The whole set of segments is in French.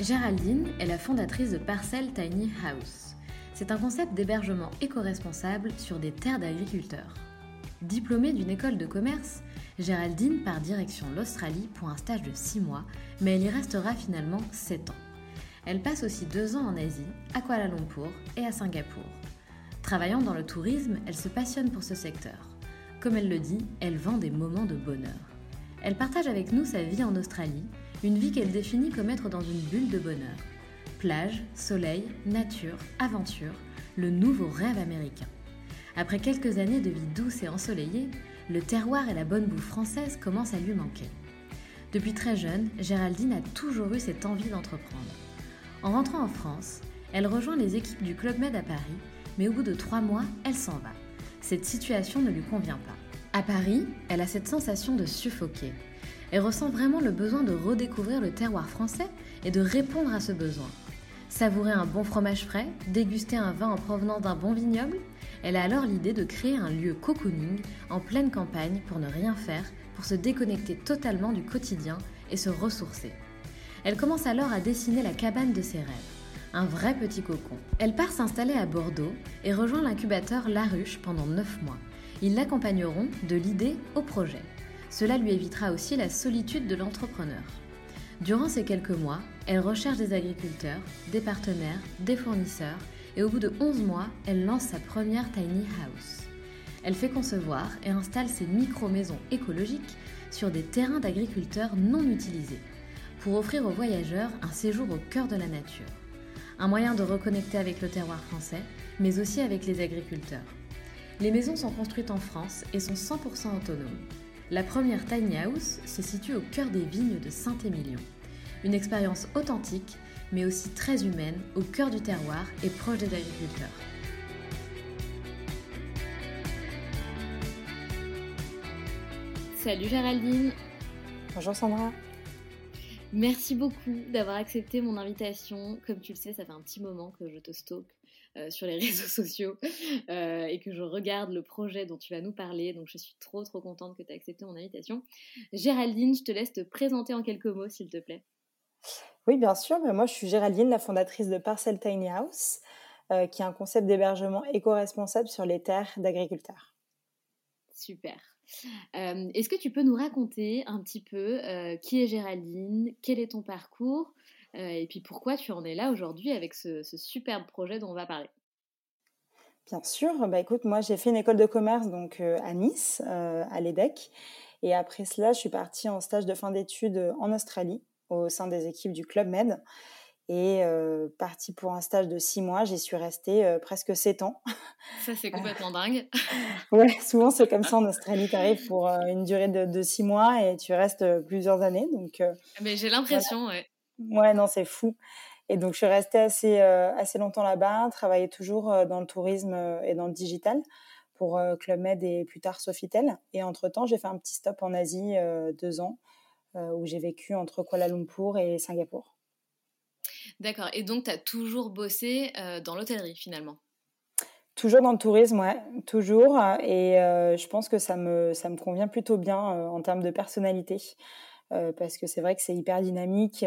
Géraldine est la fondatrice de Parcel Tiny House. C'est un concept d'hébergement éco-responsable sur des terres d'agriculteurs. Diplômée d'une école de commerce, Géraldine part direction l'Australie pour un stage de 6 mois, mais elle y restera finalement 7 ans. Elle passe aussi 2 ans en Asie, à Kuala Lumpur et à Singapour. Travaillant dans le tourisme, elle se passionne pour ce secteur. Comme elle le dit, elle vend des moments de bonheur. Elle partage avec nous sa vie en Australie une vie qu'elle définit comme être dans une bulle de bonheur. Plage, soleil, nature, aventure, le nouveau rêve américain. Après quelques années de vie douce et ensoleillée, le terroir et la bonne bouffe française commencent à lui manquer. Depuis très jeune, Géraldine a toujours eu cette envie d'entreprendre. En rentrant en France, elle rejoint les équipes du Club Med à Paris, mais au bout de trois mois, elle s'en va. Cette situation ne lui convient pas. À Paris, elle a cette sensation de suffoquer. Elle ressent vraiment le besoin de redécouvrir le terroir français et de répondre à ce besoin. Savourer un bon fromage frais, déguster un vin en provenance d'un bon vignoble, elle a alors l'idée de créer un lieu cocooning en pleine campagne pour ne rien faire, pour se déconnecter totalement du quotidien et se ressourcer. Elle commence alors à dessiner la cabane de ses rêves, un vrai petit cocon. Elle part s'installer à Bordeaux et rejoint l'incubateur La Ruche pendant 9 mois. Ils l'accompagneront de l'idée au projet. Cela lui évitera aussi la solitude de l'entrepreneur. Durant ces quelques mois, elle recherche des agriculteurs, des partenaires, des fournisseurs et au bout de 11 mois, elle lance sa première tiny house. Elle fait concevoir et installe ses micro-maisons écologiques sur des terrains d'agriculteurs non utilisés pour offrir aux voyageurs un séjour au cœur de la nature. Un moyen de reconnecter avec le terroir français, mais aussi avec les agriculteurs. Les maisons sont construites en France et sont 100% autonomes. La première tiny house se situe au cœur des vignes de Saint-Émilion. Une expérience authentique, mais aussi très humaine, au cœur du terroir et proche des agriculteurs. Salut Géraldine Bonjour Sandra Merci beaucoup d'avoir accepté mon invitation. Comme tu le sais, ça fait un petit moment que je te stocke euh, sur les réseaux sociaux euh, et que je regarde le projet dont tu vas nous parler. Donc je suis trop trop contente que tu aies accepté mon invitation. Géraldine, je te laisse te présenter en quelques mots s'il te plaît. Oui, bien sûr. moi, je suis Géraldine, la fondatrice de Parcel Tiny House, euh, qui est un concept d'hébergement éco-responsable sur les terres d'agriculteurs. Super. Est-ce que tu peux nous raconter un petit peu qui est Géraldine, quel est ton parcours? Et puis pourquoi tu en es là aujourd'hui avec ce, superbe projet dont on va parler? Bien sûr, bah écoute, moi j'ai fait une école de commerce donc euh, à Nice, euh, à l'EDEC, et après cela, je suis partie en stage de fin d'études en Australie au sein des équipes du Club Med. Et partie pour un stage de six mois, j'y suis restée presque sept ans. Ça, c'est complètement dingue. ouais, souvent c'est comme ça en Australie, tu arrives pour une durée de, six mois et tu restes plusieurs années. Donc, Mais j'ai l'impression, ouais. Ouais, non, c'est fou. Et donc, je suis restée assez, euh, assez longtemps là-bas, travaillais toujours euh, dans le tourisme euh, et dans le digital pour Club Med et plus tard Sofitel. Et entre-temps, j'ai fait un petit stop en Asie, deux ans, où j'ai vécu entre Kuala Lumpur et Singapour. D'accord. Et donc, tu as toujours bossé dans l'hôtellerie finalement? Toujours dans le tourisme, ouais, toujours. Et je pense que ça me, ça me convient plutôt bien en termes de personnalité. Parce que c'est vrai que c'est hyper dynamique,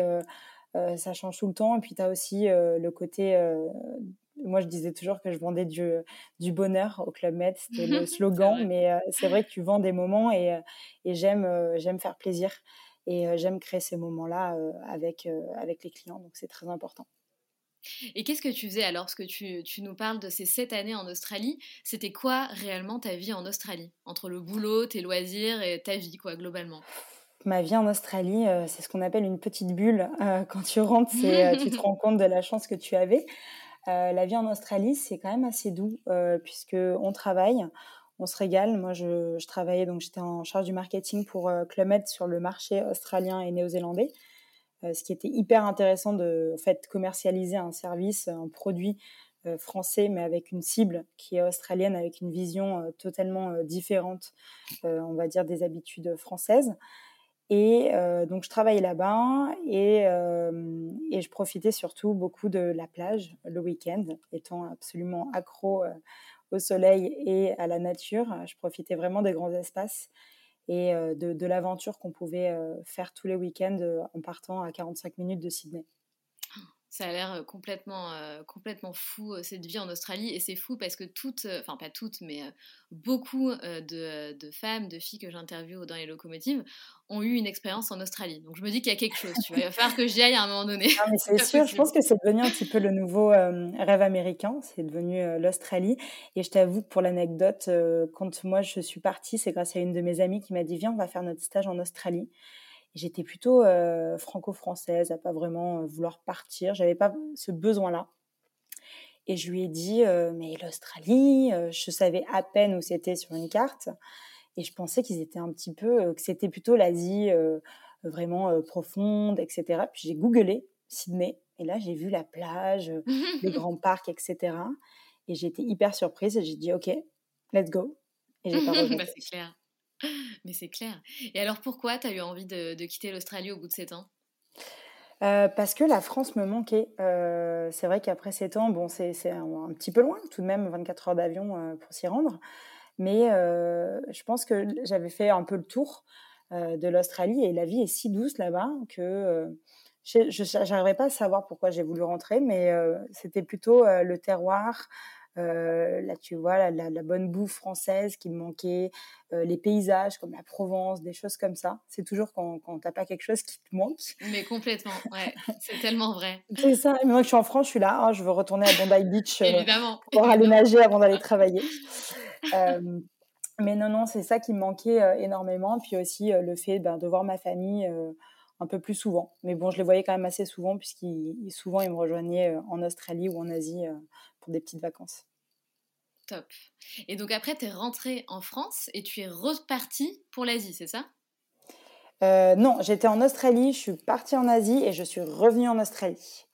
ça change tout le temps. Et puis tu as aussi le côté. moi, je disais toujours que je vendais du, du bonheur au Club Med, c'était le slogan. mais c'est vrai que tu vends des moments et, et j'aime, j'aime faire plaisir. Et j'aime créer ces moments-là avec, avec les clients. Donc c'est très important. Et qu'est-ce que tu faisais alors? Parce que tu, tu, nous parles de ces sept années en Australie. C'était quoi réellement ta vie en Australie? Entre le boulot, tes loisirs et ta vie, quoi, globalement? Ma vie en Australie, euh, c'est ce qu'on appelle une petite bulle. Euh, quand tu rentres, euh, tu te rends compte de la chance que tu avais. la vie en Australie, c'est quand même assez doux, puisque on travaille, on se régale. Moi, je, je travaillais, donc j'étais en charge du marketing pour Club Med sur le marché australien et néo-zélandais. Ce qui était hyper intéressant de en fait, commercialiser un service, un produit français, mais avec une cible qui est australienne, avec une vision totalement différente, on va dire, des habitudes françaises. Et donc, je travaillais là-bas et, et, je profitais surtout beaucoup de la plage le week-end, étant absolument accro au soleil et à la nature. Je profitais vraiment des grands espaces et de l'aventure qu'on pouvait faire tous les week-ends en partant à 45 minutes de Sydney. Ça a l'air complètement, complètement fou cette vie en Australie et c'est fou parce que toutes, enfin pas toutes, mais beaucoup de, de, femmes, de filles que j'interviewe dans les locomotives ont eu une expérience en Australie. Donc je me dis qu'il y a quelque chose. Tu vois, il va falloir que j'y aille à un moment donné. c'est sûr. Je pense que c'est devenu un petit peu le nouveau rêve américain. C'est devenu l'Australie. Et je t'avoue que pour l'anecdote, quand moi je suis partie, c'est grâce à une de mes amies qui m'a dit viens, on va faire notre stage en Australie. J'étais plutôt euh, franco-française, à pas vraiment euh, vouloir partir. J'avais pas ce besoin-là. Et je lui ai dit, euh, mais l'Australie, je savais à peine où c'était sur une carte. Et je pensais qu'ils étaient un petit peu, que c'était plutôt l'Asie vraiment profonde, etc. Puis j'ai googlé Sydney. Et là, j'ai vu la plage, les grands parcs, etc. Et été hyper surprise. Et j'ai dit, OK, let's go. Et j'ai pas bah, C'est clair. Mais c'est clair. Et alors pourquoi tu as eu envie de, quitter l'Australie au bout de 7 ans? Euh, parce que la France me manquait. Euh, c'est vrai qu'après 7 ans, bon, c'est un, un, petit peu loin, tout de même 24 heures d'avion euh, pour s'y rendre. Mais je pense que j'avais fait un peu le tour de l'Australie et la vie est si douce là-bas que je n'arriverais pas à savoir pourquoi j'ai voulu rentrer, mais c'était plutôt le terroir, euh, là, tu vois, la, la, bonne bouffe française qui me manquait, euh, les paysages comme la Provence, des choses comme ça. C'est toujours quand, quand t'as pas quelque chose qui te manque. Mais complètement, ouais, c'est tellement vrai. C'est ça. Mais moi, je suis en France, je suis là, oh, je veux retourner à Bondi Beach euh, pour aller nager avant d'aller travailler. mais non, non, c'est ça qui me manquait énormément. Puis aussi le fait ben, de voir ma famille un peu plus souvent. Mais bon, je les voyais quand même assez souvent, puisqu'ils souvent ils me rejoignaient en Australie ou en Asie pour des petites vacances. Top. Et donc après, tu es rentrée en France et tu es repartie pour l'Asie, c'est ça? Euh, Non, j'étais en Australie, je suis partie en Asie et je suis revenue en Australie.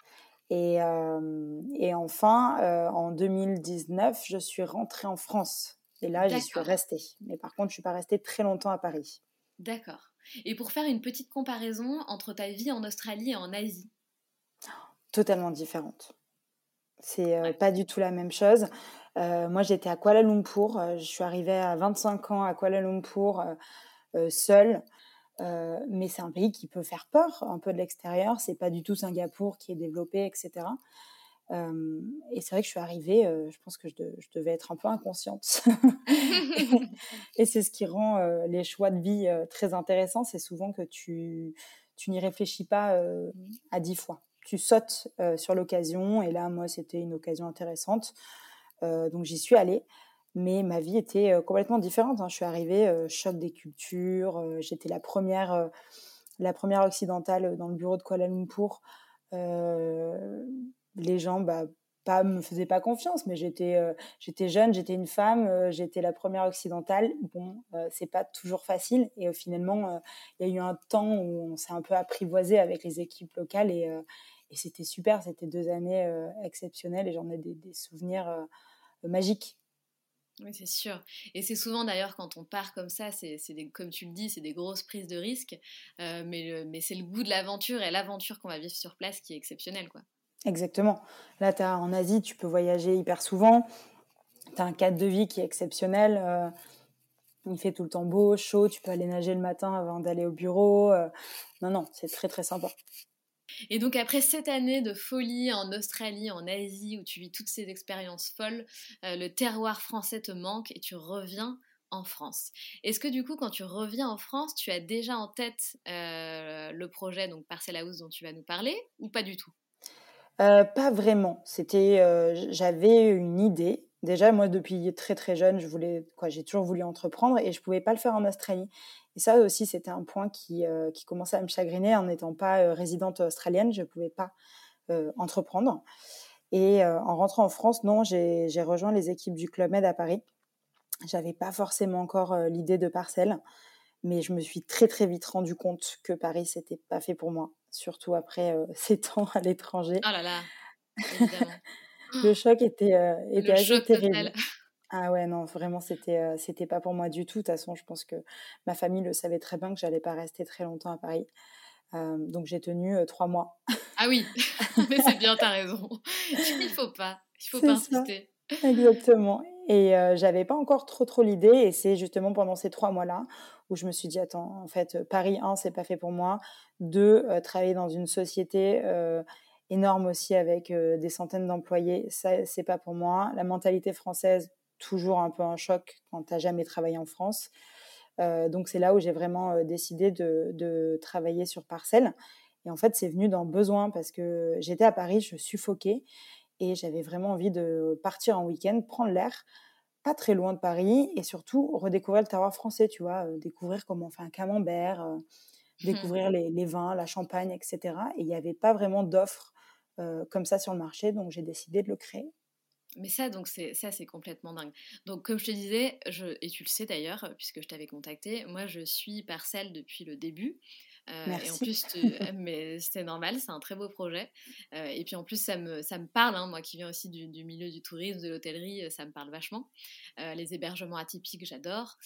Et, euh, et enfin, euh, en 2019, je suis rentrée en France. Et là, j'y suis restée. Mais par contre, je ne suis pas restée très longtemps à Paris. D'accord. Et pour faire une petite comparaison entre ta vie en Australie et en Asie? Totalement différente. C'est euh, pas du tout la même chose. Euh, moi, j'étais à Kuala Lumpur. Euh, je suis arrivée à 25 ans à Kuala Lumpur seule. mais c'est un pays qui peut faire peur un peu de l'extérieur. C'est pas du tout Singapour qui est développé, etc. et c'est vrai que je suis arrivée, je pense que je, devais être un peu inconsciente. et c'est ce qui rend les choix de vie très intéressants. C'est souvent que tu, tu n'y réfléchis pas à dix fois tu sautes euh, sur l'occasion. Et là, moi, c'était une occasion intéressante. Euh, donc, j'y suis allée. Mais ma vie était euh, complètement différente. Hein. Je suis arrivée, choc des cultures. J'étais la première, la première occidentale dans le bureau de Kuala Lumpur. les gens, bah, pas me faisaient pas confiance, mais j'étais j'étais jeune, j'étais une femme, j'étais la première occidentale. Bon, c'est pas toujours facile et finalement il y a eu un temps où on s'est un peu apprivoisé avec les équipes locales et, et c'était super, c'était deux années euh, exceptionnelles et j'en ai des, souvenirs euh, magiques. Oui, c'est sûr. Et c'est souvent d'ailleurs quand on part comme ça, c'est comme tu le dis, c'est des grosses prises de risques, euh, mais, mais c'est le goût de l'aventure et l'aventure qu'on va vivre sur place qui est exceptionnelle. Quoi. Exactement. Là, as, en Asie, tu peux voyager hyper souvent, tu as un cadre de vie qui est exceptionnel. Il fait tout le temps beau, chaud, tu peux aller nager le matin avant d'aller au bureau. Euh, non, non, c'est très très sympa. Et donc après cette année de folie en Australie, en Asie, où tu vis toutes ces expériences folles, euh, le terroir français te manque et tu reviens en France. Est-ce que du coup, quand tu reviens en France, tu as déjà en tête euh, le projet donc Parcel House dont tu vas nous parler ou pas du tout? Euh, Pas vraiment. C'était, j'avais une idée. Déjà, moi, depuis très très jeune, je voulais, quoi, j'ai toujours voulu entreprendre et je pouvais pas le faire en Australie. Et ça aussi, c'était un point qui, euh, qui, commençait à me chagriner en n'étant pas euh, résidente australienne. Je ne pouvais pas euh, entreprendre. Et en rentrant en France, non, j'ai rejoint les équipes du Club Med à Paris. J'avais pas forcément encore l'idée de parcelle, mais je me suis très très vite rendu compte que Paris, c'était pas fait pour moi, surtout après sept ans à l'étranger. Oh là là, Le choc était, était assez terrible. Ah ouais, non, vraiment, c'était euh, c'était pas pour moi du tout. De toute façon, je pense que ma famille le savait très bien que j'allais pas rester très longtemps à Paris. Euh, donc j'ai tenu euh, trois mois. Ah oui, mais c'est bien, t'as raison. Il faut pas, il faut pas insister. Exactement. Et j'avais pas encore trop trop l'idée. Et c'est justement pendant ces trois mois-là où je me suis dit attends, en fait, Paris 1, c'est pas fait pour moi. Deux, travailler dans une société énorme aussi avec des centaines d'employés, ça c'est pas pour moi. La mentalité française, toujours un peu un choc quand tu n'as jamais travaillé en France. Euh, donc c'est là où j'ai vraiment euh, décidé de, travailler sur Parcelle. Et en fait, c'est venu d'un besoin parce que j'étais à Paris, je suffoquais et j'avais vraiment envie de partir en week-end, prendre l'air, pas très loin de Paris et surtout redécouvrir le terroir français, tu vois, euh, découvrir comment on fait un camembert, mmh découvrir les, vins, la champagne, etc. Et il n'y avait pas vraiment d'offres comme ça sur le marché, donc j'ai décidé de le créer. Mais ça, donc c'est c'est complètement dingue. Donc comme je te disais, et tu le sais d'ailleurs, puisque je t'avais contacté, moi je suis Parcelle depuis le début. Euh, et en plus, mais c'était normal, c'est un très beau projet. Euh, et puis en plus, ça me, ça me parle, hein, moi qui viens aussi du, milieu du tourisme, de l'hôtellerie, ça me parle vachement. Euh, les hébergements atypiques, j'adore.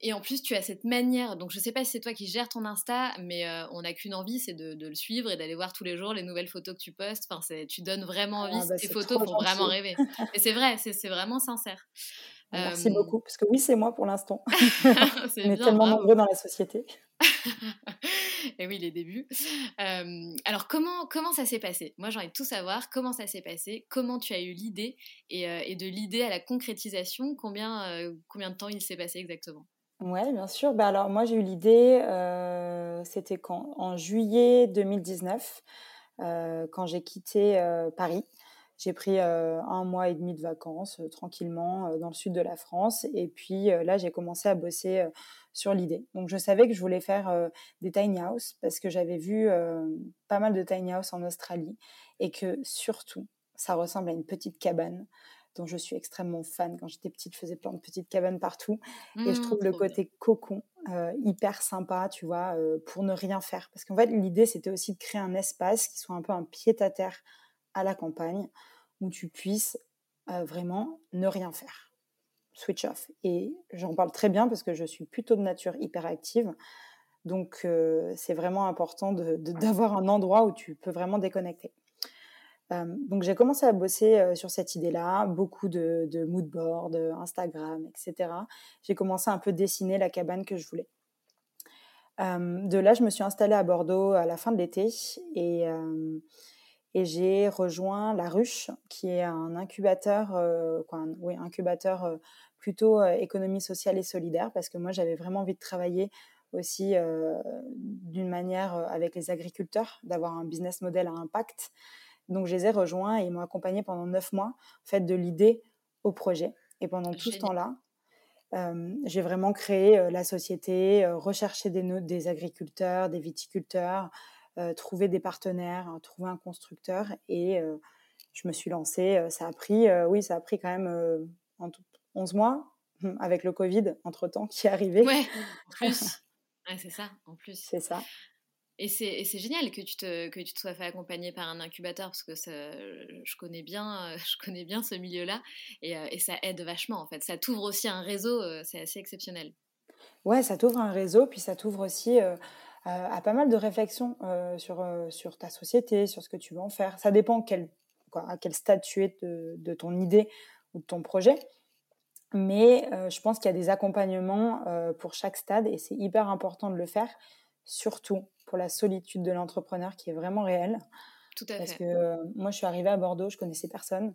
et en plus, tu as cette manière, donc je sais pas si c'est toi qui gères ton Insta, mais on n'a qu'une envie, c'est de, le suivre et d'aller voir tous les jours les nouvelles photos que tu postes. Enfin, tu donnes vraiment envie, ah, bah, tes photos font vraiment rêver. et c'est vrai, c'est vraiment sincère. Merci beaucoup, parce que oui, c'est moi pour l'instant. On est tellement nombreux dans la société. et oui, les débuts. alors, comment, comment ça s'est passé? Moi, j'ai envie de tout savoir. Comment ça s'est passé? Comment tu as eu l'idée? Et, de l'idée à la concrétisation, combien, combien de temps il s'est passé exactement? Ouais, bien sûr. Bah, alors, moi, j'ai eu l'idée, c'était En juillet 2019, quand j'ai quitté Paris. J'ai pris un mois et demi de vacances tranquillement dans le sud de la France. Et puis là, j'ai commencé à bosser sur l'idée. Donc je savais que je voulais faire des tiny house parce que j'avais vu pas mal de tiny house en Australie et que surtout, ça ressemble à une petite cabane dont je suis extrêmement fan. Quand j'étais petite, je faisais plein de petites cabanes partout. et je mmh, trouve le côté cocon hyper sympa, tu vois, pour ne rien faire. Parce qu'en fait, l'idée, c'était aussi de créer un espace qui soit un peu un pied-à-terre à la campagne où tu puisses euh, vraiment ne rien faire. Switch off. Et j'en parle très bien parce que je suis plutôt de nature hyperactive. Donc, euh, c'est vraiment important d'avoir un endroit où tu peux vraiment déconnecter. Euh, donc, j'ai commencé à bosser sur cette idée-là, beaucoup de, de mood Instagram, etc. J'ai commencé à un peu dessiner la cabane que je voulais. de là, je me suis installée à Bordeaux à la fin de l'été et et j'ai rejoint La Ruche, qui est un incubateur, euh, quoi, oui, incubateur euh, plutôt économie sociale et solidaire, parce que moi j'avais vraiment envie de travailler aussi d'une manière avec les agriculteurs, d'avoir un business model à impact. Donc je les ai rejoints et ils m'ont accompagné pendant neuf mois, en fait, de l'idée au projet. Et pendant tout ce temps-là, j'ai vraiment créé la société, recherché des, des agriculteurs, des viticulteurs, trouver des partenaires, hein, trouver un constructeur. Et je me suis lancée. Ça a pris, oui, ça a pris quand même en 11 mois hum, avec le Covid entre temps qui est arrivé. Ouais, en plus. c'est ça, en plus. C'est ça. Et c'est génial que tu, te, que tu te sois fait accompagner par un incubateur parce que ça, je, connais bien, je connais bien ce milieu-là et, et, ça aide vachement en fait. Ça t'ouvre aussi un réseau, c'est assez exceptionnel. Ouais, ça t'ouvre un réseau, puis ça t'ouvre aussi à pas mal de réflexions sur, sur ta société, sur ce que tu veux en faire. Ça dépend quel, quoi, à quel stade tu es de, de, ton idée ou de ton projet. Mais je pense qu'il y a des accompagnements pour chaque stade et c'est hyper important de le faire, surtout pour la solitude de l'entrepreneur qui est vraiment réelle. Tout à Parce que moi, je suis arrivée à Bordeaux, je connaissais personne.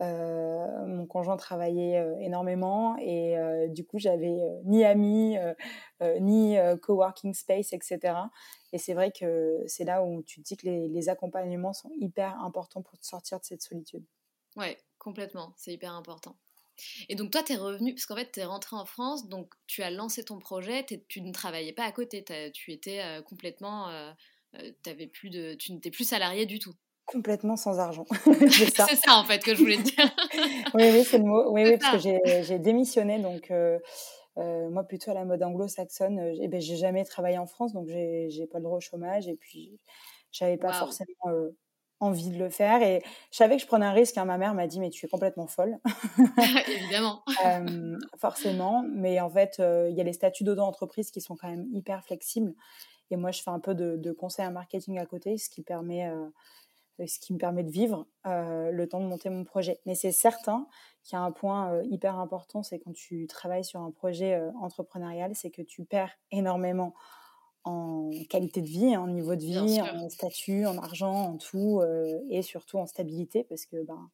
mon conjoint travaillait énormément et du coup, j'avais ni amis, ni coworking space, etc. Et c'est vrai que c'est là où tu te dis que les, les accompagnements sont hyper importants pour te sortir de cette solitude. Ouais, complètement, c'est hyper important. Et donc toi, tu es revenu, parce qu'en fait, tu es rentré en France, donc tu as lancé ton projet, tu ne travaillais pas à côté, tu étais euh, complètement... Euh, euh, avais plus de, tu n'étais plus salarié du tout. Complètement sans argent. c'est ça. ça. en fait que je voulais te dire. oui, oui, c'est le mot. Oui, oui parce que j'ai démissionné, donc moi plutôt à la mode anglo-saxonne. Eh ben, j'ai jamais travaillé en France, donc j'ai pas le droit au chômage, et puis j'avais pas forcément envie de le faire. Et je savais que je prenais un risque. Hein. Ma mère m'a dit, mais tu es complètement folle. Évidemment. forcément. Mais en fait, il y a les statuts d'auto-entreprise qui sont quand même hyper flexibles. Et moi, je fais un peu de, conseil en marketing à côté, ce qui, permet, ce qui me permet de vivre le temps de monter mon projet. Mais c'est certain qu'il y a un point hyper important, c'est quand tu travailles sur un projet entrepreneurial, c'est que tu perds énormément en qualité de vie, en niveau de vie, en statut, en argent, en tout, euh, et surtout en stabilité, parce que ben,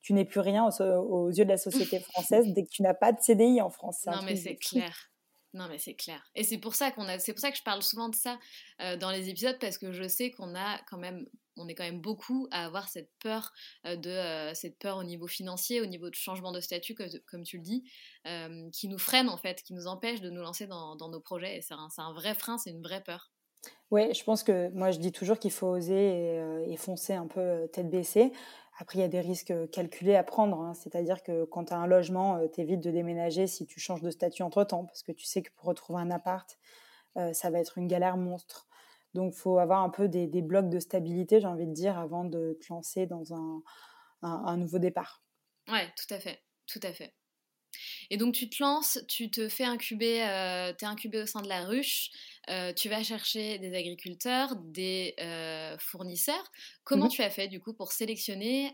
tu n'es plus rien aux, yeux de la société française dès que tu n'as pas de CDI en France. Non, mais c'est clair. Non, mais c'est clair. Et c'est pour ça qu'on a, c'est pour ça que je parle souvent de ça euh, dans les épisodes parce que je sais qu'on a quand même est quand même beaucoup à avoir cette peur euh, euh, cette peur au niveau financier, au niveau de changement de statut, comme, tu le dis, qui nous freine en fait, qui nous empêche de nous lancer dans, nos projets. Et c'est un, vrai frein, c'est une vraie peur. Oui, je pense que moi je dis toujours qu'il faut oser et, foncer un peu tête baissée. Après, il y a des risques calculés à prendre. Hein. C'est-à-dire que quand tu as un logement, tu évites de déménager si tu changes de statut entre-temps, parce que tu sais que pour retrouver un appart, ça va être une galère monstre. Donc, faut avoir un peu des, blocs de stabilité, j'ai envie de dire, avant de te lancer dans un, un nouveau départ. Ouais, tout à fait, tout à fait. Et donc tu te lances, tu te fais incuber, euh, tu es incubé au sein de la ruche, euh, tu vas chercher des agriculteurs, des euh, fournisseurs. Comment mhm. tu as fait du coup pour sélectionner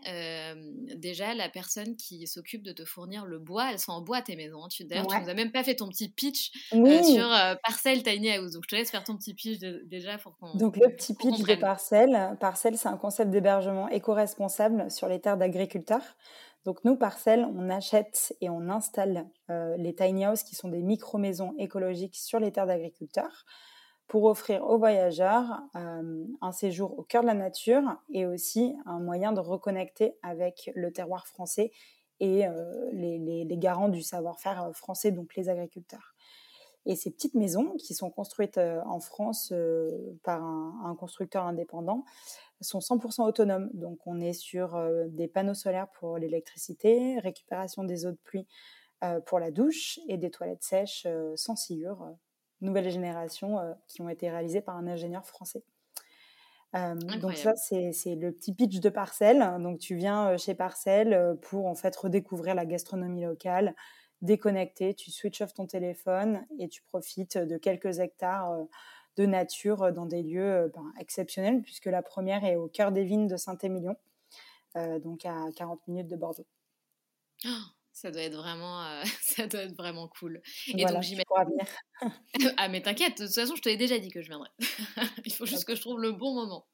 déjà la personne qui s'occupe de te fournir le bois? Elles sont en bois tes maisons. Hein. Tu, D'ailleurs, tu nous as même pas fait ton petit pitch sur Parcelle Tiny House. Donc je te laisse faire ton petit pitch déjà pour qu'on. Donc le petit pitch de Parcelle, Parcelle c'est un concept d'hébergement éco-responsable sur les terres d'agriculteurs. Donc nous, Parcelles, on achète et on installe euh, les tiny houses qui sont des micro-maisons écologiques sur les terres d'agriculteurs pour offrir aux voyageurs euh, un séjour au cœur de la nature et aussi un moyen de reconnecter avec le terroir français et euh, les, garants du savoir-faire français, donc les agriculteurs. Et ces petites maisons qui sont construites en France par un, constructeur indépendant, sont 100% autonomes. Donc on est sur euh, des panneaux solaires pour l'électricité, récupération des eaux de pluie euh, pour la douche et des toilettes sèches euh, sans sciure, nouvelle génération qui ont été réalisées par un ingénieur français. donc ça, c'est le petit pitch de Parcelle. Donc tu viens chez Parcelle pour en fait redécouvrir la gastronomie locale, déconnecter, tu switch off ton téléphone et tu profites de quelques hectares de nature euh, dans des lieux euh, ben, exceptionnels, puisque la première est au cœur des vignes de Saint-Émilion, euh, donc à 40 minutes de Bordeaux. Oh, ça doit être vraiment, ça doit être vraiment cool. Et voilà, donc venir. ah mais t'inquiète, de toute façon je te l'ai déjà dit que je viendrais. Il faut juste que je trouve le bon moment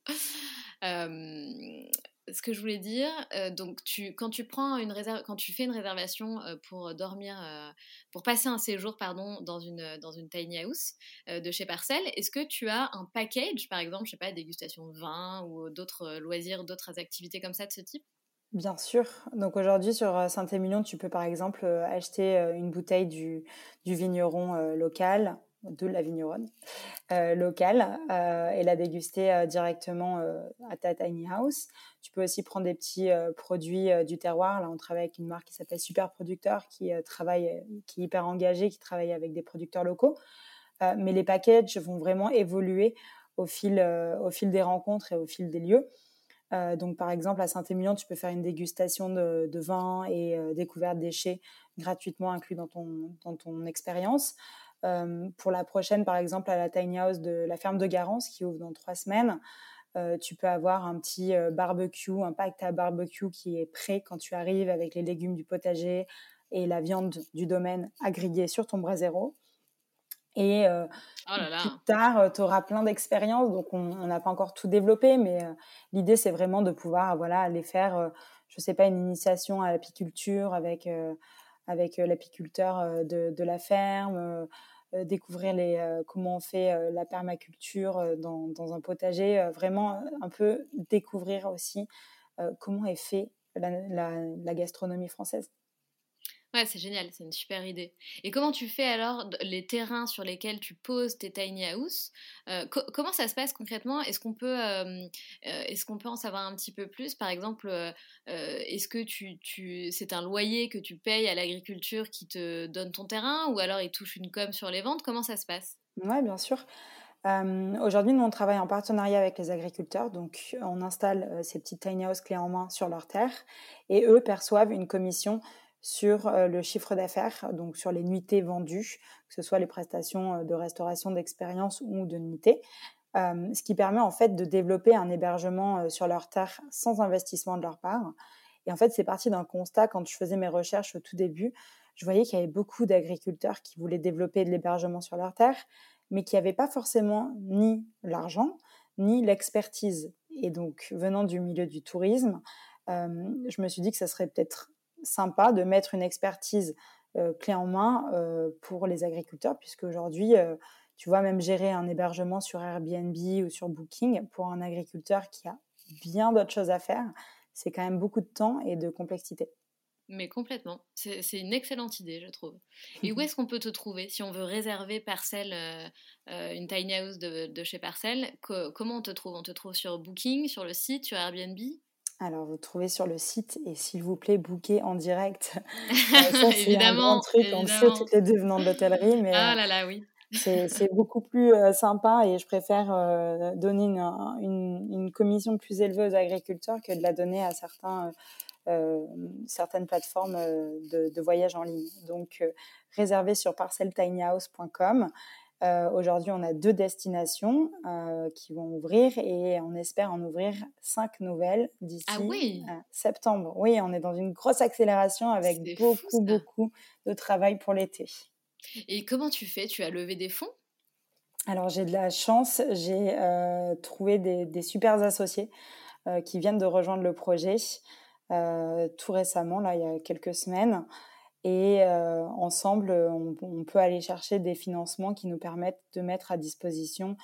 ce que je voulais dire, euh, donc quand tu prends une réserve, quand tu fais une réservation euh, pour dormir, euh, pour passer un séjour, pardon, dans une dans une tiny house de chez Parcel, est-ce que tu as un package, par exemple, je sais pas, dégustation de vin ou d'autres loisirs, d'autres activités comme ça de ce type? Bien sûr. Donc aujourd'hui sur Saint-Émilion, tu peux par exemple acheter une bouteille du, du vigneron local de la vigneronne euh, locale euh, et la déguster euh, directement à ta tiny house. Tu peux aussi prendre des petits produits du terroir. Là, on travaille avec une marque qui s'appelle Super Producteur, qui travaille, qui est hyper engagée, qui travaille avec des producteurs locaux. mais les packages vont vraiment évoluer au fil, au fil des rencontres et au fil des lieux. donc, par exemple, à Saint-Émilion, tu peux faire une dégustation de, vin et découverte déchets gratuitement inclus dans ton, dans ton expérience. Pour la prochaine, par exemple, à la Tiny House de la ferme de Garance, qui ouvre dans trois semaines, tu peux avoir un petit barbecue, un pack à barbecue qui est prêt quand tu arrives avec les légumes du potager et la viande du domaine à griller sur ton brasero. Et oh plus tard, tu auras plein d'expériences. Donc, on n'a pas encore tout développé, mais l'idée, c'est vraiment de pouvoir voilà, aller faire, je ne sais pas, une initiation à l'apiculture avec, avec l'apiculteur de, de, la ferme, découvrir les, comment on fait la permaculture dans, un potager, vraiment un peu découvrir aussi comment est fait la, la gastronomie française. Ouais, c'est génial, c'est une super idée. Et comment tu fais alors les terrains sur lesquels tu poses tes tiny house euh, Comment ça se passe concrètement? Est-ce qu'on peut, euh, euh, est-ce peut en savoir un petit peu plus? Par exemple, est-ce que tu, tu, c'est un loyer que tu payes à l'agriculture qui te donne ton terrain ou alors il touche une com sur les ventes? Comment ça se passe? Ouais, bien sûr. Aujourd'hui, nous, on travaille en partenariat avec les agriculteurs. Donc, on installe ces petites tiny house clés en main sur leur terre et eux perçoivent une commission sur le chiffre d'affaires, donc sur les nuitées vendues, que ce soit les prestations de restauration d'expérience ou de nuitées, ce qui permet en fait de développer un hébergement sur leur terre sans investissement de leur part. Et en fait, c'est parti d'un constat quand je faisais mes recherches au tout début. Je voyais qu'il y avait beaucoup d'agriculteurs qui voulaient développer de l'hébergement sur leur terre, mais qui n'avaient pas forcément ni l'argent, ni l'expertise. Et donc, venant du milieu du tourisme, je me suis dit que ça serait peut-être sympa de mettre une expertise euh, clé en main euh, pour les agriculteurs, puisque aujourd'hui, euh, tu vois, même gérer un hébergement sur Airbnb ou sur Booking pour un agriculteur qui a bien d'autres choses à faire, c'est quand même beaucoup de temps et de complexité. Mais complètement. C'est une excellente idée, je trouve. Et où est-ce qu'on peut te trouver si on veut réserver Parcelle, une tiny house de, chez Parcelle Comment on te trouve? On te trouve sur Booking, sur le site, sur Airbnb? Alors, vous trouvez sur le site et s'il vous plaît, booker en direct. ça, c'est un grand truc. On sait toutes les deux venant de l'hôtellerie, mais ah là là, oui. c'est beaucoup plus sympa et je préfère donner une, une, commission plus élevée aux agriculteurs que de la donner à certains, certaines plateformes de, de, voyage en ligne. Donc, réservez sur parceltinyhouse.com euh, aujourd'hui, on a deux destinations euh, qui vont ouvrir et on espère en ouvrir cinq nouvelles d'ici ah oui. septembre. Oui, on est dans une grosse accélération avec beaucoup, beaucoup de travail pour l'été. Et comment tu fais? Tu as levé des fonds? Alors, j'ai de la chance. J'ai euh, trouvé des, des super associés qui viennent de rejoindre le projet tout récemment, là, il y a quelques semaines. Et euh, ensemble, on, peut aller chercher des financements qui nous permettent de mettre à disposition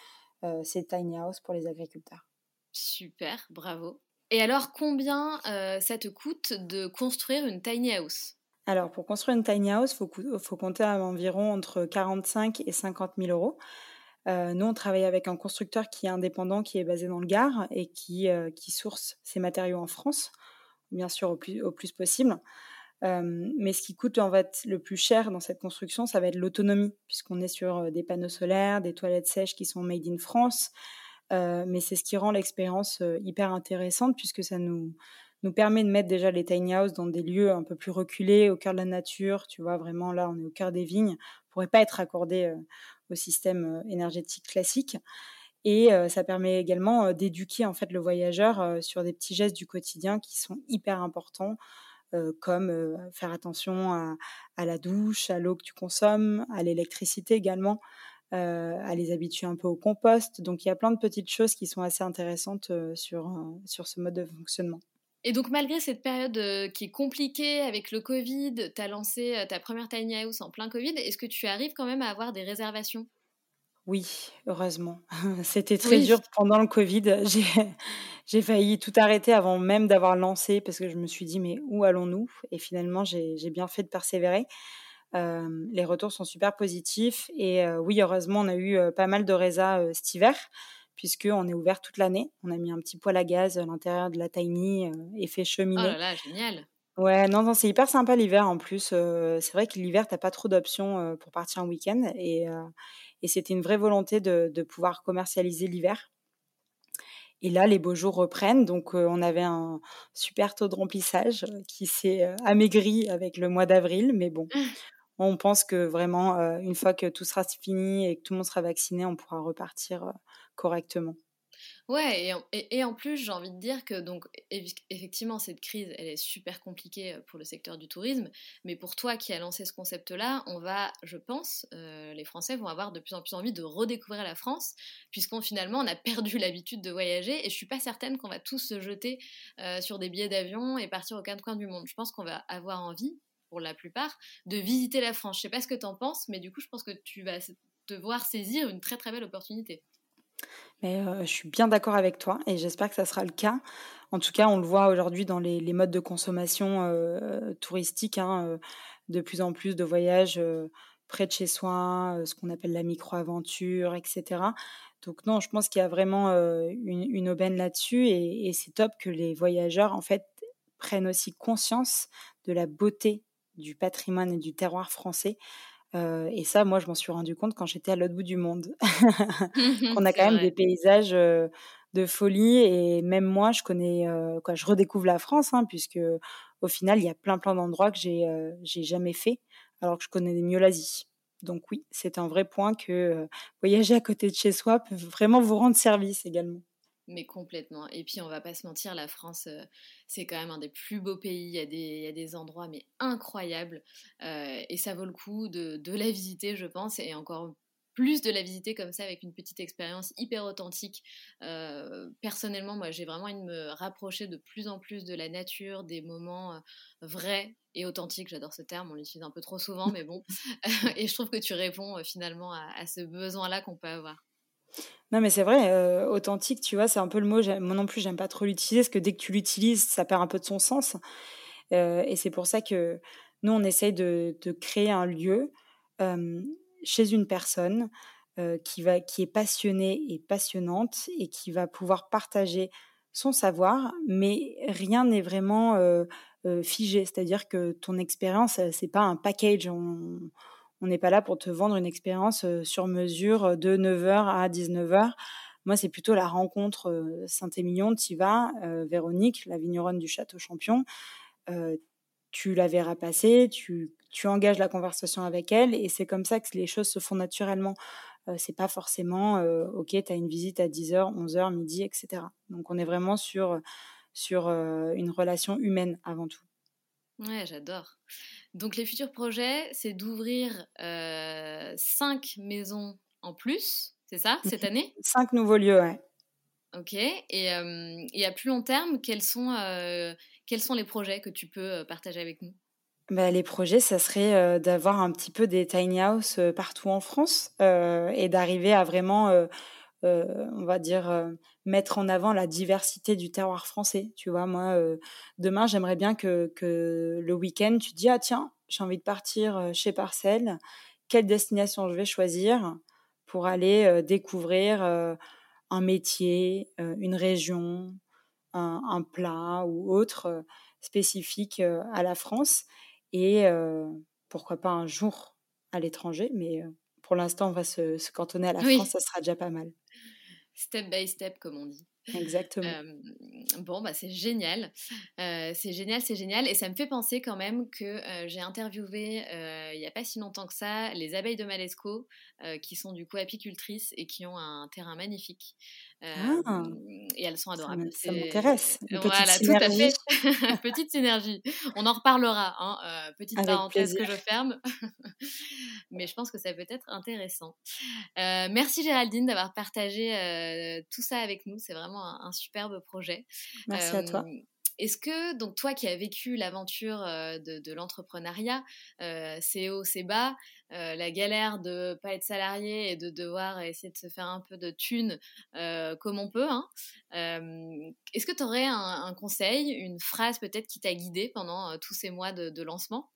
euh, ces tiny houses pour les agriculteurs. Super, bravo. Et alors, combien euh, ça te coûte de construire une tiny house? Alors, pour construire une tiny house, il faut, faut, compter à environ entre 45 et 50 000 euros. nous, on travaille avec un constructeur qui est indépendant, qui est basé dans le Gard et qui, qui source ses matériaux en France, bien sûr au plus, au plus possible mais ce qui coûte en fait le plus cher dans cette construction, ça va être l'autonomie, puisqu'on est sur des panneaux solaires, des toilettes sèches qui sont made in France. mais c'est ce qui rend l'expérience hyper intéressante, puisque ça nous, nous permet de mettre déjà les tiny houses dans des lieux un peu plus reculés, au cœur de la nature. Tu vois, vraiment là, on est au cœur des vignes. On pourrait pas être raccordé au système énergétique classique. Et ça permet également d'éduquer en fait le voyageur sur des petits gestes du quotidien qui sont hyper importants. Euh, comme euh, faire attention à, la douche, à l'eau que tu consommes, à l'électricité également, euh, à les habituer un peu au compost. Donc il y a plein de petites choses qui sont assez intéressantes sur, sur ce mode de fonctionnement. Et donc malgré cette période qui est compliquée avec le Covid, tu as lancé ta première tiny house en plein Covid, est-ce que tu arrives quand même à avoir des réservations? Oui, heureusement. C'était très dur pendant le Covid. J'ai failli tout arrêter avant même d'avoir lancé parce que je me suis dit mais où allons-nous? Et finalement, j'ai bien fait de persévérer. les retours sont super positifs et oui, heureusement, on a eu pas mal de résas cet hiver puisqu'on est ouvert toute l'année. On a mis un petit poêle à gaz à l'intérieur de la tiny et fait cheminer. Oh là là, génial Ouais, non, non, c'est hyper sympa l'hiver en plus. c'est vrai que l'hiver, tu pas trop d'options pour partir en week-end. Et, et c'était une vraie volonté de, de pouvoir commercialiser l'hiver. Et là, les beaux jours reprennent. Donc, on avait un super taux de remplissage qui s'est amaigri avec le mois d'avril. Mais bon, on pense que vraiment, une fois que tout sera fini et que tout le monde sera vacciné, on pourra repartir correctement. Ouais, et en, plus, j'ai envie de dire que donc effectivement, cette crise, elle est super compliquée euh, pour le secteur du tourisme, mais pour toi qui as lancé ce concept-là, on va, je pense, euh, les Français vont avoir de plus en plus envie de redécouvrir la France, puisqu'on finalement on a perdu l'habitude de voyager, et je suis pas certaine qu'on va tous se jeter euh, sur des billets d'avion et partir au quatre coins du monde. Je pense qu'on va avoir envie, pour la plupart, de visiter la France. Je sais pas ce que tu en penses, mais du coup, je pense que tu vas te voir saisir une très très belle opportunité. Mais je suis bien d'accord avec toi et j'espère que ça sera le cas. En tout cas, on le voit aujourd'hui dans les, modes de consommation touristique, hein, de plus en plus de voyages près de chez soi, ce qu'on appelle la micro-aventure, etc. Donc non, je pense qu'il y a vraiment une, aubaine là-dessus et, et c'est top que les voyageurs, en fait, prennent aussi conscience de la beauté du patrimoine et du terroir français et ça, moi, je m'en suis rendu compte quand j'étais à l'autre bout du monde. On a quand même des paysages de folie. Et même moi, je connais, quoi, je redécouvre la France, hein, puisque au final, il y a plein, plein d'endroits que j'ai j'ai jamais fait, alors que je connais mieux l'Asie. Donc oui, c'est un vrai point que voyager à côté de chez soi peut vraiment vous rendre service également. Mais complètement. Et puis, on va pas se mentir, la France, euh, c'est quand même un des plus beaux pays. Il y a des, il y a des endroits, mais incroyables. Euh, et ça vaut le coup de, de, la visiter, je pense. Et encore plus de la visiter comme ça, avec une petite expérience hyper authentique. Euh, personnellement, moi, j'ai vraiment envie de me rapprocher de plus en plus de la nature, des moments vrais et authentiques. J'adore ce terme, on l'utilise un peu trop souvent, mais bon. et je trouve que tu réponds finalement à, à ce besoin-là qu'on peut avoir. Non, mais c'est vrai, euh, authentique, tu vois, c'est un peu le mot. Moi non plus, j'aime pas trop l'utiliser parce que dès que tu l'utilises, ça perd un peu de son sens. Euh, et c'est pour ça que nous, on essaye de, créer un lieu euh, chez une personne qui, va, qui est passionnée et passionnante et qui va pouvoir partager son savoir, mais rien n'est vraiment figé. C'est-à-dire que ton expérience, c'est pas un package. On n'est pas là pour te vendre une expérience sur mesure de 9h à 19h. Moi, c'est plutôt la rencontre Saint-Émilion, tu vas, Véronique, la vigneronne du Château Champion. tu la verras passer, tu, engages la conversation avec elle et c'est comme ça que les choses se font naturellement. c'est pas forcément, ok, tu as une visite à 10h, 11h, midi, etc. Donc on est vraiment sur, sur une relation humaine avant tout. Ouais, j'adore. Donc les futurs projets, c'est d'ouvrir euh, cinq maisons en plus, c'est ça, cette année? Cinq nouveaux lieux, ouais. Ok. Et, euh, à plus long terme, quels sont, euh, quels sont les projets que tu peux partager avec nous? Bah, les projets, ça serait d'avoir un petit peu des tiny house partout en France et d'arriver à vraiment on va dire, euh, mettre en avant la diversité du terroir français. Tu vois, moi, euh, demain, j'aimerais bien que, le week-end, tu te dis, ah tiens, j'ai envie de partir chez Parcelle, quelle destination je vais choisir pour aller découvrir un métier, une région, un, plat ou autre spécifique à la France? Et pourquoi pas un jour à l'étranger, mais pour l'instant on va se, cantonner à la France, ça sera déjà pas mal step by step, comme on dit. Exactement. bon, bah, c'est génial. c'est génial, c'est génial. Et ça me fait penser quand même que j'ai interviewé il n'y a pas si longtemps que ça les abeilles de Malesco, qui sont du coup apicultrices et qui ont un terrain magnifique. Ah. Et elles sont adorables. Ça m'intéresse. Voilà, tout à fait. petite synergie. On en reparlera. Hein. petite parenthèse que je ferme. Mais je pense que ça peut être intéressant. merci Géraldine d'avoir partagé tout ça avec nous. C'est vraiment un, superbe projet. Merci à toi. Est-ce que, donc toi qui as vécu l'aventure de, l'entrepreneuriat, c'est haut, c'est bas, la galère de ne pas être salarié et de devoir essayer de se faire un peu de thunes comme on peut, hein, est-ce que tu aurais un, conseil, une phrase peut-être qui t'a guidé pendant tous ces mois de, lancement?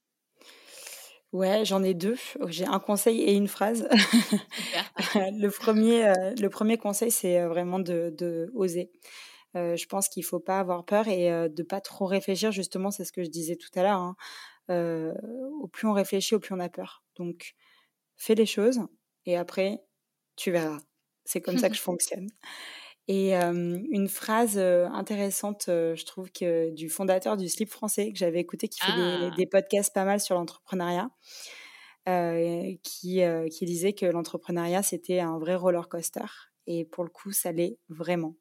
Ouais, j'en ai deux. J'ai un conseil et une phrase. le, premier, le premier conseil, c'est vraiment de, de oser. Je pense qu'il faut pas avoir peur et de pas trop réfléchir. Justement, c'est ce que je disais tout à l'heure. Hein. au plus on réfléchit, au plus on a peur. Donc, fais les choses et après, tu verras. C'est comme ça que je fonctionne. Et une phrase intéressante, je trouve, que du fondateur du Slip français, que j'avais écouté, qui fait des, ah! des, podcasts pas mal sur l'entrepreneuriat, qui, qui disait que l'entrepreneuriat, c'était un vrai roller coaster. Et pour le coup, ça l'est vraiment.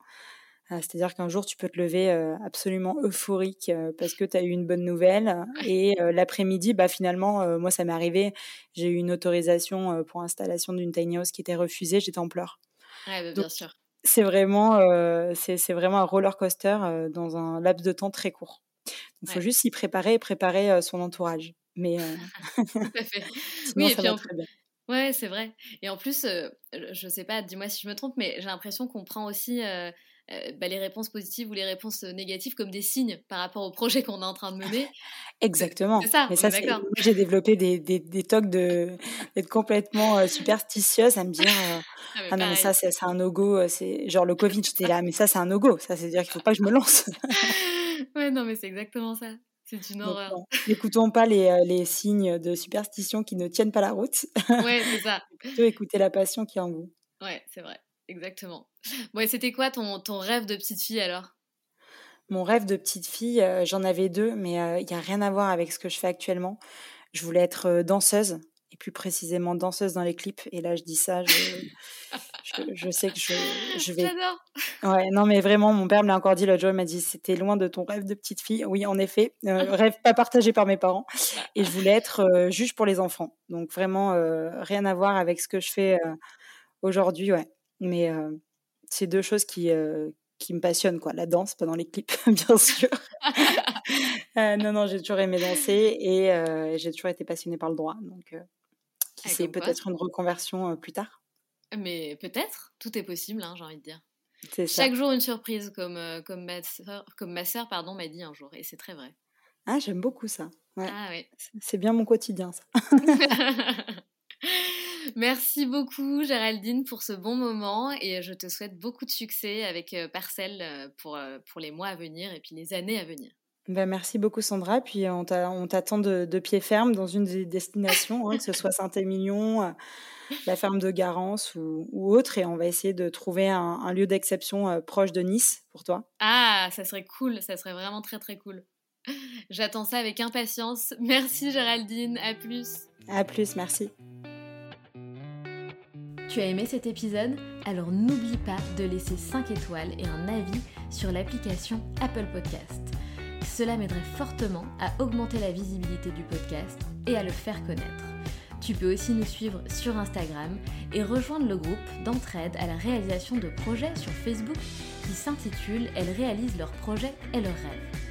C'est-à-dire qu'un jour, tu peux te lever absolument euphorique parce que tu as eu une bonne nouvelle. Et l'après-midi, bah, finalement, moi, ça m'est arrivé. J'ai eu une autorisation pour installation d'une tiny house qui était refusée. J'étais en pleurs. Ouais, bah, bien sûr c'est vraiment, c'est vraiment un roller coaster dans un laps de temps très court. Il faut juste s'y préparer et préparer son entourage. Mais Tout à fait. oui, ça va très bien. Ouais, c'est vrai. Et en plus, je sais pas, dis-moi si je me trompe, mais j'ai l'impression qu'on prend aussi euh, bah, les réponses positives ou les réponses euh, négatives comme des signes par rapport au projet qu'on est en train de mener. Exactement. C'est ça, Mais ça j'ai développé des, des, des tocs de, d'être complètement euh, superstitieuse à me dire ah, ah, non, mais ça, c'est, un no-go. C'est, genre le Covid, j'étais là, mais ça, c'est un no-go. Ça, c'est-à-dire qu'il ne faut pas que je me lance. ouais, non, mais c'est exactement ça. C'est une horreur. N'écoutons pas les, les, signes de superstition qui ne tiennent pas la route. Ouais, c'est ça. Plutôt écouter la passion qui est en vous. Ouais, c'est vrai. Exactement. Bon, c'était quoi ton, ton, rêve de petite fille alors? Mon rêve de petite fille, euh, j'en avais deux, mais euh, il n'y a rien à voir avec ce que je fais actuellement. Je voulais être euh, danseuse, et plus précisément danseuse dans les clips. Et là, je dis ça, je, je, sais que je, je vais. J'adore Ouais, non, mais vraiment, mon père me l'a encore dit l'autre jour, il m'a dit c'était loin de ton rêve de petite fille. Oui, en effet, rêve pas partagé par mes parents. Et je voulais être juge pour les enfants. Donc vraiment, rien à voir avec ce que je fais aujourd'hui, ouais. Mais c'est deux choses qui, qui me passionnent, quoi. La danse pendant les clips, bien sûr. non, non, j'ai toujours aimé danser et j'ai toujours été passionnée par le droit. Donc, qui sait, peut-être une reconversion plus tard. Mais peut-être, tout est possible, hein, j'ai envie de dire. Chaque jour une surprise, comme, comme ma soeur, comme ma sœur pardon, m'a dit un jour, et c'est très vrai. Ah, j'aime beaucoup ça. Ah, oui. C'est bien mon quotidien, ça. Merci beaucoup Géraldine pour ce bon moment et je te souhaite beaucoup de succès avec euh, Parcelle euh, pour, euh, pour les mois à venir et puis les années à venir. Ben merci beaucoup Sandra, puis on t'attend de, de, pied ferme dans une des destinations, hein, que ce soit Saint-Émilion, la ferme de Garance ou, ou, autre, et on va essayer de trouver un, lieu d'exception proche de Nice pour toi. Ah, ça serait cool, ça serait vraiment très très cool. J'attends ça avec impatience. Merci Géraldine, à plus. À plus, merci. Tu as aimé cet épisode? Alors n'oublie pas de laisser 5 étoiles et un avis sur l'application Apple Podcast. Cela m'aiderait fortement à augmenter la visibilité du podcast et à le faire connaître. Tu peux aussi nous suivre sur Instagram et rejoindre le groupe d'entraide à la réalisation de projets sur Facebook qui s'intitule Elles réalisent leurs projets et leurs rêves.